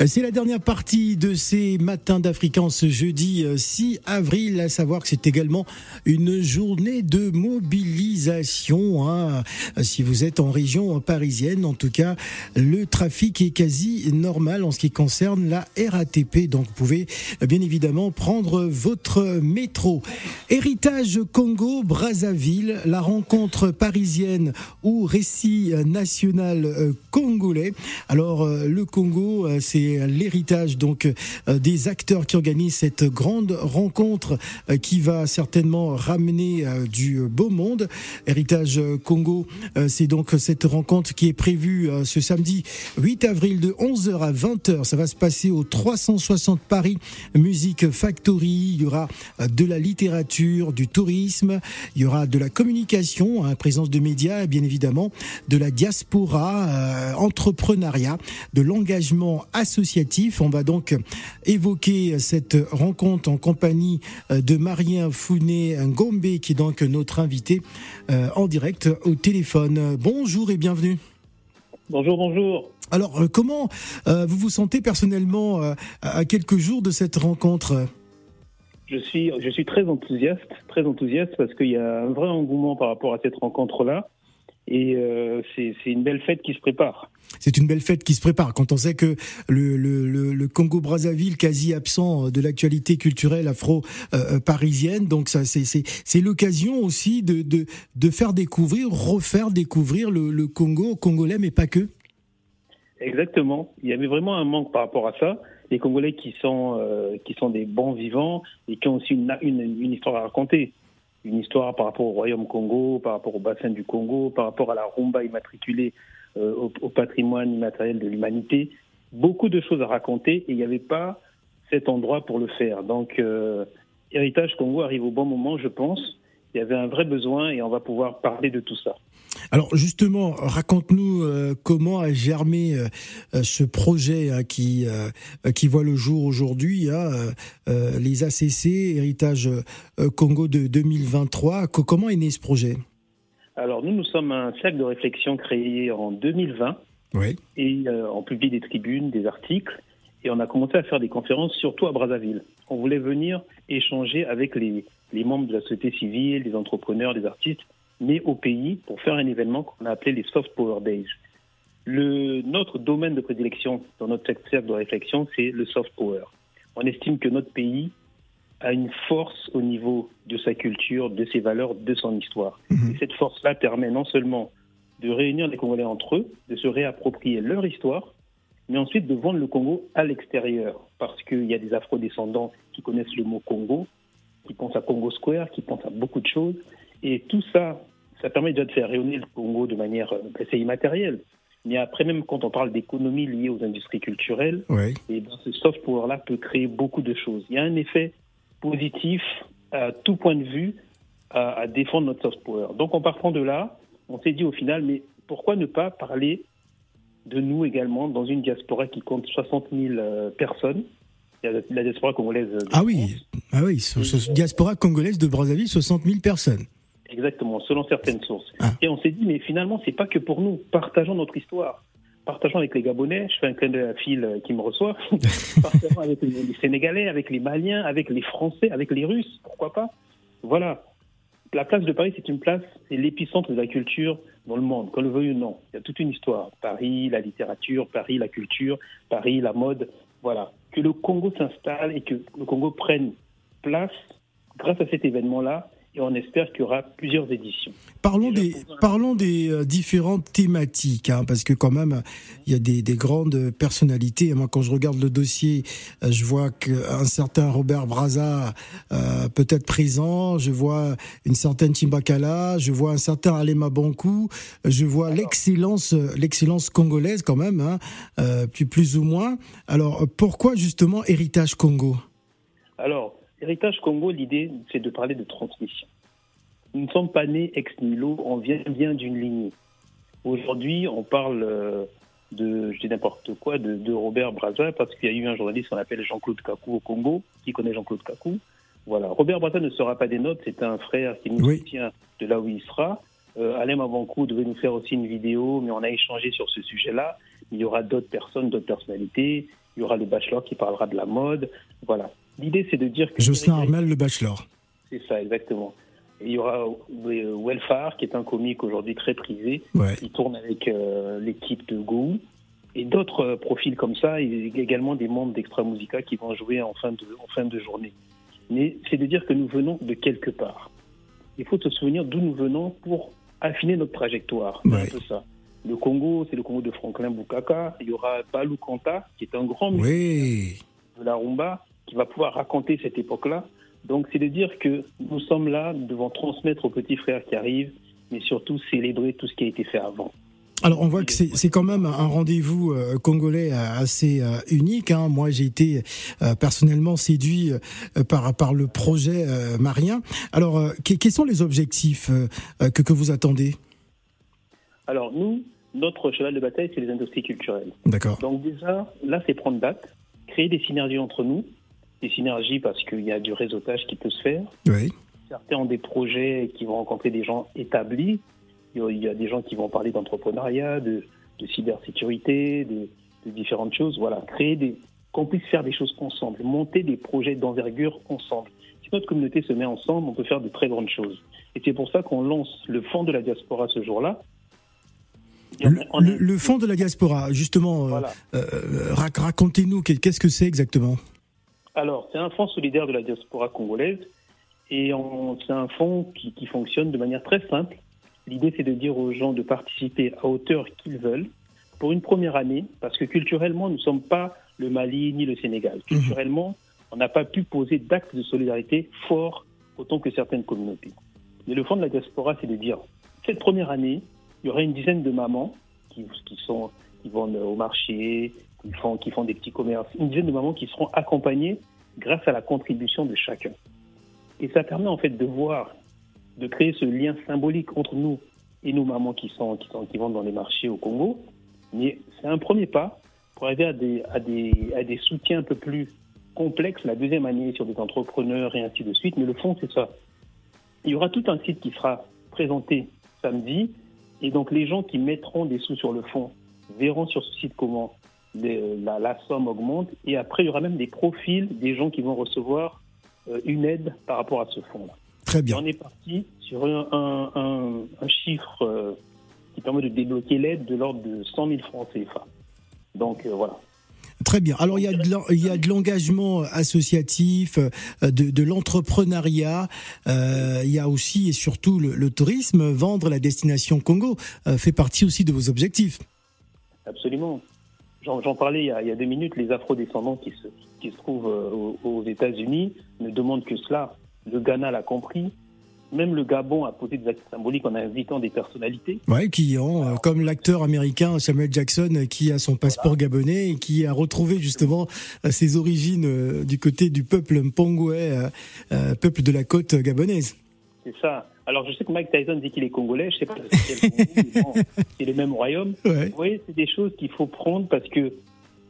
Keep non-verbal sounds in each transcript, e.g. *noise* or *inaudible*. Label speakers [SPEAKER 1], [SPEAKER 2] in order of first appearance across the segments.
[SPEAKER 1] C'est la dernière partie de ces matins d'Africa en ce jeudi 6 euh, avril, à savoir que c'est également une journée de mobilisation. Hein. Si vous êtes en région parisienne, en tout cas, le trafic est quasi normal en ce qui concerne la RATP. Donc vous pouvez bien évidemment prendre votre métro. Héritage Congo, Brazzaville, la rencontre parisienne ou récit national euh, congolais. Alors euh, le Congo, c'est l'héritage donc euh, des acteurs qui organisent cette grande rencontre euh, qui va certainement ramener euh, du beau monde. Héritage Congo, c'est donc cette rencontre qui est prévue ce samedi 8 avril de 11h à 20h. Ça va se passer au 360 Paris Music Factory. Il y aura de la littérature, du tourisme, il y aura de la communication, hein, présence de médias bien évidemment de la diaspora, entrepreneuriat, de l'engagement associatif associatif. On va donc évoquer cette rencontre en compagnie euh, de Marien Founé Ngombe, qui est donc notre invité euh, en direct au téléphone. Bonjour et bienvenue.
[SPEAKER 2] Bonjour, bonjour.
[SPEAKER 1] Alors, euh, comment vous vous sentez personnellement à quelques jours de cette rencontre?
[SPEAKER 2] Je suis, je suis très enthousiaste, très enthousiaste parce qu'il y a un vrai engouement par rapport à cette rencontre-là. Et euh, c'est une belle fête qui se prépare.
[SPEAKER 1] C'est une belle fête qui se prépare. Quand on sait que le, le, le Congo-Brazzaville, quasi absent de l'actualité culturelle afro-parisienne, donc ça c'est l'occasion aussi de, de, de, faire découvrir, refaire découvrir le, le Congo congolais, mais pas que.
[SPEAKER 2] Exactement. Il y avait vraiment un manque par rapport à ça. Les Congolais qui sont, euh, qui sont des bons vivants et qui ont aussi une, une, une histoire à raconter une histoire par rapport au Royaume Congo, par rapport au bassin du Congo, par rapport à la rumba immatriculée euh, au, patrimoine immatériel de l'humanité. Beaucoup de choses à raconter et il n'y avait pas cet endroit pour le faire. Donc, euh, Héritage Congo arrive au bon moment, je pense. Il y avait un vrai besoin et on va pouvoir parler de tout ça.
[SPEAKER 1] Alors justement, raconte-nous euh, comment a germé euh, euh, ce projet hein, qui qui voit le jour aujourd'hui, hein, les ACC Héritage Congo de 2023. comment est né ce projet?
[SPEAKER 2] Alors nous, nous sommes un cercle de réflexion créé en 2020
[SPEAKER 1] oui.
[SPEAKER 2] et on publie des tribunes, des articles et on a commencé à faire des conférences, surtout à Brazzaville. On voulait venir échanger avec les, les membres de la société civile, les entrepreneurs, les artistes mais au pays pour faire un événement qu'on a appelé les Soft Power Days. Le, notre domaine de prédilection dans notre secteur de réflexion, c'est le soft power. On estime que notre pays a une force au niveau de sa culture, de ses valeurs, de son histoire. Mhm. Et cette force-là permet non seulement de réunir les Congolais entre eux, de se réapproprier leur histoire, mais ensuite de vendre le Congo à l'extérieur. Parce qu'il y a des afro-descendants qui connaissent le mot Congo, qui pensent à Congo Square, qui pensent à beaucoup de choses. Et tout ça, ça permet déjà de faire rayonner le Congo de manière assez euh, immatérielle. Mais après, même quand on parle d'économie liée aux industries culturelles, et eh ben, ce soft power-là peut créer beaucoup de choses. Il y a un effet positif à tout point de vue à, défendre notre soft power. Donc en partant de là, on s'est dit au final, mais pourquoi ne pas parler de nous également dans une diaspora qui compte 60 000 euh, personnes? La diaspora congolaise.
[SPEAKER 1] ah oui, ah oui, diaspora congolaise de Brazzaville, 60 000 personnes.
[SPEAKER 2] Exactement, selon certaines sources. Ah. Et on s'est dit, mais finalement, c'est pas que pour nous. Partageons notre histoire. Partageons avec les Gabonais. Je fais un clin d'œil à Phil euh, qui me reçoit. *laughs* Partageons avec les Sénégalais, avec les Maliens, avec les Français, avec les Russes. Pourquoi pas? Voilà. La place de Paris, c'est une place, c'est l'épicentre de la culture dans le monde, qu'on le veuille ou non. Il y a toute une histoire. Paris, la littérature, Paris, la culture, Paris, la mode. Voilà. Que le Congo s'installe et que le Congo prenne place grâce à cet événement-là et on espère qu'il y aura plusieurs éditions.
[SPEAKER 1] Parlons des, parlons des euh, différentes thématiques, hein, parce que quand même, il y a des, des, grandes personnalités. Moi, quand je regarde le dossier, euh, je vois qu'un certain Robert Braza euh, peut être présent, je vois une certaine Timbakala, je vois un certain Alema Bankou, je vois l'excellence l'excellence congolaise quand même, hein, euh, plus, plus ou moins. Alors, pourquoi justement Héritage Congo?
[SPEAKER 2] Alors, Héritage Congo, l'idée, c'est de parler de transmission. Nous ne sommes pas nés ex nihilo, on vient bien d'une lignée. Aujourd'hui, on parle euh, de, je dis n'importe quoi, de, Robert Brazza, parce qu'il y a eu un journaliste qu'on appelle Jean-Claude Kakou au Congo, qui connaît Jean-Claude Kakou. Voilà. Robert Brazza ne sera pas des nôtres, c'est un frère qui nous soutient de là où il sera. Euh, Alain Mabankou devait nous faire aussi une vidéo, mais on a échangé sur ce sujet-là. Il y aura d'autres personnes, d'autres personnalités. Il y aura le bachelor qui parlera de la mode. Voilà. L'idée, c'est de dire que.
[SPEAKER 1] Jocelyn Armel, le bachelor.
[SPEAKER 2] C'est ça, exactement. Et il y aura euh, Welfare, qui est un comique aujourd'hui très prisé,
[SPEAKER 1] Ouais.
[SPEAKER 2] qui tourne avec euh, l'équipe de Go. Et d'autres euh, profils comme ça, et également des membres d'Extra Musica qui vont jouer en fin de, en fin de journée. Mais c'est de dire que nous venons de quelque part. Il faut se souvenir d'où nous venons pour affiner notre trajectoire. C'est
[SPEAKER 1] Ouais.
[SPEAKER 2] peu ça. Le Congo, c'est le Congo de Franklin Bukaka. Il y aura Balou Kanta, qui est un grand
[SPEAKER 1] Oui.
[SPEAKER 2] de la rumba qui va pouvoir raconter cette époque-là. Donc c'est de dire que nous sommes là, nous devons transmettre aux petits frères qui arrivent, mais surtout célébrer tout ce qui a été fait avant.
[SPEAKER 1] Alors on voit que c'est quand même un rendez-vous euh, congolais euh, assez euh, unique. hein. Moi j'ai été euh, personnellement séduit par par le projet Marien. Alors que- quels sont les objectifs que que vous attendez?
[SPEAKER 2] Alors nous, notre cheval de bataille, c'est les industries culturelles.
[SPEAKER 1] D'accord.
[SPEAKER 2] Donc déjà, là, c'est prendre date, créer des synergies entre nous, des synergies parce qu'il y a du réseautage qui peut se faire.
[SPEAKER 1] Oui.
[SPEAKER 2] Certains ont des projets qui vont rencontrer des gens établis. Il y a- des gens qui vont parler d'entrepreneuriat, de, de cybersécurité, de, de différentes choses. Voilà, créer des, qu'on puisse faire des choses ensemble, monter des projets d'envergure ensemble. Si notre communauté se met ensemble, on peut faire de très grandes choses. Et c'est pour ça qu'on lance le fonds de la diaspora ce jour-là.
[SPEAKER 1] Le, fonds de la diaspora, justement, euh,
[SPEAKER 2] Voilà.
[SPEAKER 1] euh, rac- racontez-nous qu'est- qu'est-ce que c'est exactement?
[SPEAKER 2] Alors, c'est un fonds solidaire de la diaspora congolaise et c'est un fonds qui, qui fonctionne de manière très simple. L'idée, c'est de dire aux gens de participer à hauteur qu'ils veulent pour une première année, parce que culturellement, nous ne sommes pas le Mali ni le Sénégal. Culturellement, on n'a pas pu poser d'actes de solidarité forts autant que certaines communautés. Mais le fonds de la diaspora, c'est de dire, cette première année, il y aura une dizaine de mamans qui, qui, sont, qui vont au marché, qui font, qui font des petits commerces, une dizaine de mamans qui seront accompagnées grâce à la contribution de chacun. Et ça permet en fait de voir, de créer ce lien symbolique entre nous et nos mamans qui, sont, qui, sont, qui vont dans les marchés au Congo. Mais c'est un premier pas pour arriver à des, à, des, à des soutiens un peu plus complexes la deuxième année sur des entrepreneurs et ainsi de suite. Mais le fond, c'est ça. Il y aura tout un site qui sera présenté samedi. Et donc les gens qui mettront des sous sur le fond verront sur ce site comment les- la, la somme augmente. Et après, il y aura même des profils des gens qui vont recevoir euh, une aide par rapport à ce fonds-là.
[SPEAKER 1] Très
[SPEAKER 2] Et
[SPEAKER 1] bien.
[SPEAKER 2] on est parti sur un, un- un- un chiffre euh, qui permet de débloquer l'aide de l'ordre de 100 000 francs CFA. Donc euh, voilà.
[SPEAKER 1] Très bien. Alors il y a de l'en- il y a de l'engagement associatif, euh, de, de l'entrepreneuriat. euh, il y a aussi et surtout le, le tourisme. Vendre la destination Congo euh, fait partie aussi de vos objectifs.
[SPEAKER 2] Absolument. J'en parlais il y, a, il y a deux minutes, les afro-descendants qui se, qui se trouvent euh, aux, aux États-Unis ne demandent que cela. Le Ghana l'a compris. Même le Gabon a posé des actes symboliques en invitant des personnalités.
[SPEAKER 1] Ouais, qui ont, euh, comme l'acteur américain Samuel Jackson, euh, qui a son passeport gabonais et qui a retrouvé justement ses origines euh, du côté du peuple Mpongwe, euh, peuple de la côte gabonaise.
[SPEAKER 2] C'est ça. Alors je sais que Mike Tyson dit qu'il est congolais, je sais pas *laughs* si c'est Congo, le même royaume.
[SPEAKER 1] Ouais.
[SPEAKER 2] Vous voyez, c'est des choses qu'il faut prendre parce que,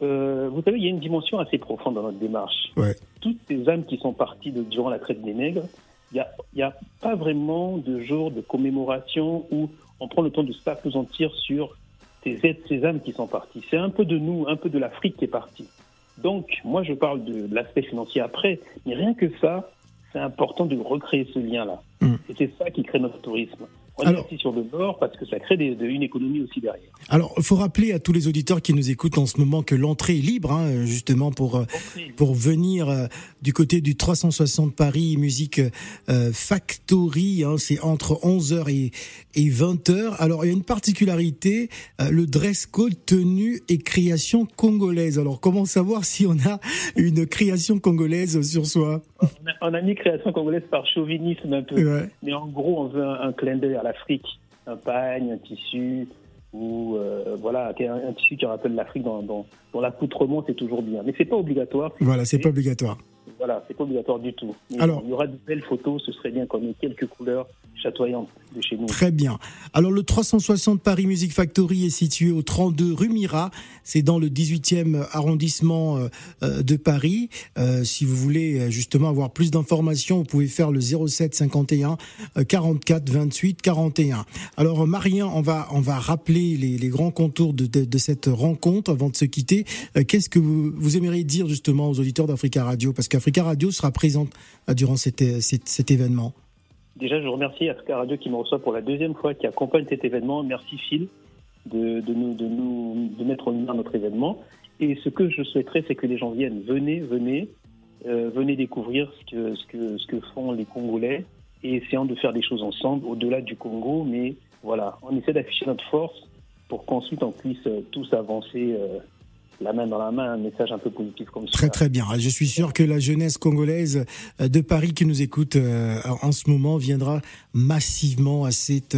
[SPEAKER 2] euh, vous savez, il y a une dimension assez profonde dans notre démarche.
[SPEAKER 1] Ouais.
[SPEAKER 2] Toutes ces âmes qui sont parties de, durant la traite des nègres, il n'y a, pas vraiment de jour de commémoration où on prend le temps de s'appesantir sur ces, êtres- ces âmes qui sont parties. C'est un peu de nous, un peu de l'Afrique qui est partie. Donc, moi, je parle de l'aspect financier après, mais rien que ça, c'est important de recréer ce lien-là. C'est ça qui crée notre tourisme. On
[SPEAKER 1] Alors-
[SPEAKER 2] est assis sur le bord parce que ça crée des- de- une économie aussi derrière.
[SPEAKER 1] Alors, il faut rappeler à tous les auditeurs qui nous écoutent en ce moment que l'entrée est libre, hein, justement pour euh, pour venir euh, du côté du 360 Paris Musique euh, Factory. Hein, c'est entre 11h et, et 20h. Alors, il y a une particularité, euh, le dress code tenue et création congolaise. Alors, comment savoir si on a une création congolaise sur soi?
[SPEAKER 2] On a, on a mis création congolaise par chauvinisme un peu.
[SPEAKER 1] Ouais.
[SPEAKER 2] Mais en gros, on veut un, un clin d'œil à l'Afrique. Un pagne, un tissu, ou euh, voilà, un, un tissu qui rappelle l'Afrique dans, dans, dans l'accoutrement, c'est toujours bien. Mais c'est pas obligatoire.
[SPEAKER 1] Voilà, c'est pas obligatoire.
[SPEAKER 2] Voilà, c'est pas obligatoire du tout. Mais
[SPEAKER 1] Alors-
[SPEAKER 2] il y aura de belles photos, ce serait bien qu'on ait quelques couleurs chatoyante de chez nous.
[SPEAKER 1] Très bien. Alors le 360 Paris Music Factory est situé au 32 rue Mira, c'est dans le 18e arrondissement euh, euh, de Paris. Euh, si vous voulez justement avoir plus d'informations, vous pouvez faire le 07 51 44 28 41. Alors Marien, on va on va rappeler les, grands contours de, cette rencontre avant de se quitter. Qu'est-ce que vous, aimeriez dire justement aux auditeurs d'Africa Radio? Parce qu'Africa Radio sera présente durant cet événement.
[SPEAKER 2] Déjà, je remercie Africa Radio qui me reçoit pour la deuxième fois, qui accompagne cet événement. Merci Phil de, de nous, de nous de mettre en lumière notre événement. Et ce que je souhaiterais, c'est que les gens viennent. Venez, venez, euh, venez découvrir ce que, ce, que, ce que font les Congolais et essayons de faire des choses ensemble au-delà du Congo. Mais voilà, on essaie d'afficher notre force pour qu'ensuite on puisse tous avancer euh, la main dans la main un message un peu positif comme ça.
[SPEAKER 1] Très très bien. Je suis sûr que la jeunesse congolaise euh, de Paris qui nous écoute euh, en ce moment viendra massivement à cette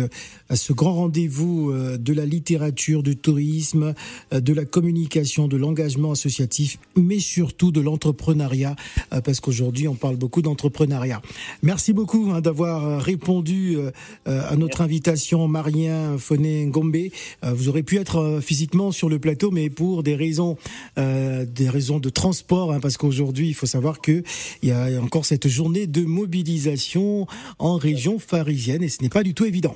[SPEAKER 1] à ce grand rendez-vous euh, de la littérature, du tourisme, de la communication, de l'engagement associatif, mais surtout de l'entrepreneuriat parce qu'aujourd'hui on parle beaucoup d'entrepreneuriat. Merci beaucoup hein, d'avoir répondu à notre invitation Marien Foné Ngombe. Vous aurez pu être physiquement sur le plateau mais pour des raisons euh, des raisons de transport, hein, parce qu'aujourd'hui, il faut savoir que il y a encore cette journée de mobilisation en région parisienne et ce n'est pas du tout évident.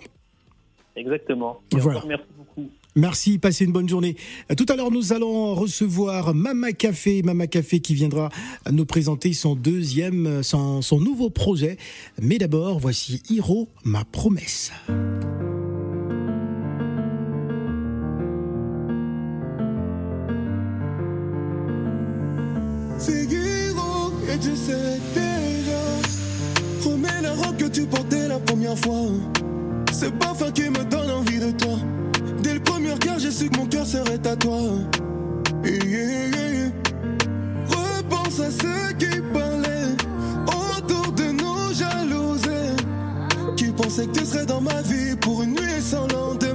[SPEAKER 2] Exactement.
[SPEAKER 1] voilà. merci beaucoup. Merci, passez une bonne journée. Tout à l'heure, nous allons recevoir Mama Café, Mama Café qui viendra nous présenter son deuxième, son, son nouveau projet. Mais d'abord, voici Hiro, ma promesse.
[SPEAKER 3] Figaro, et tu sais déjà. Remets la robe que tu portais la première fois. C'est pas fin qui me donne envie de toi. Dès le premier regard, j'ai su que mon cœur serait à toi. Repense à ceux qui parlaient autour de nous jalousés. Qui pensaient que tu serais dans ma vie pour une nuit sans lendemain.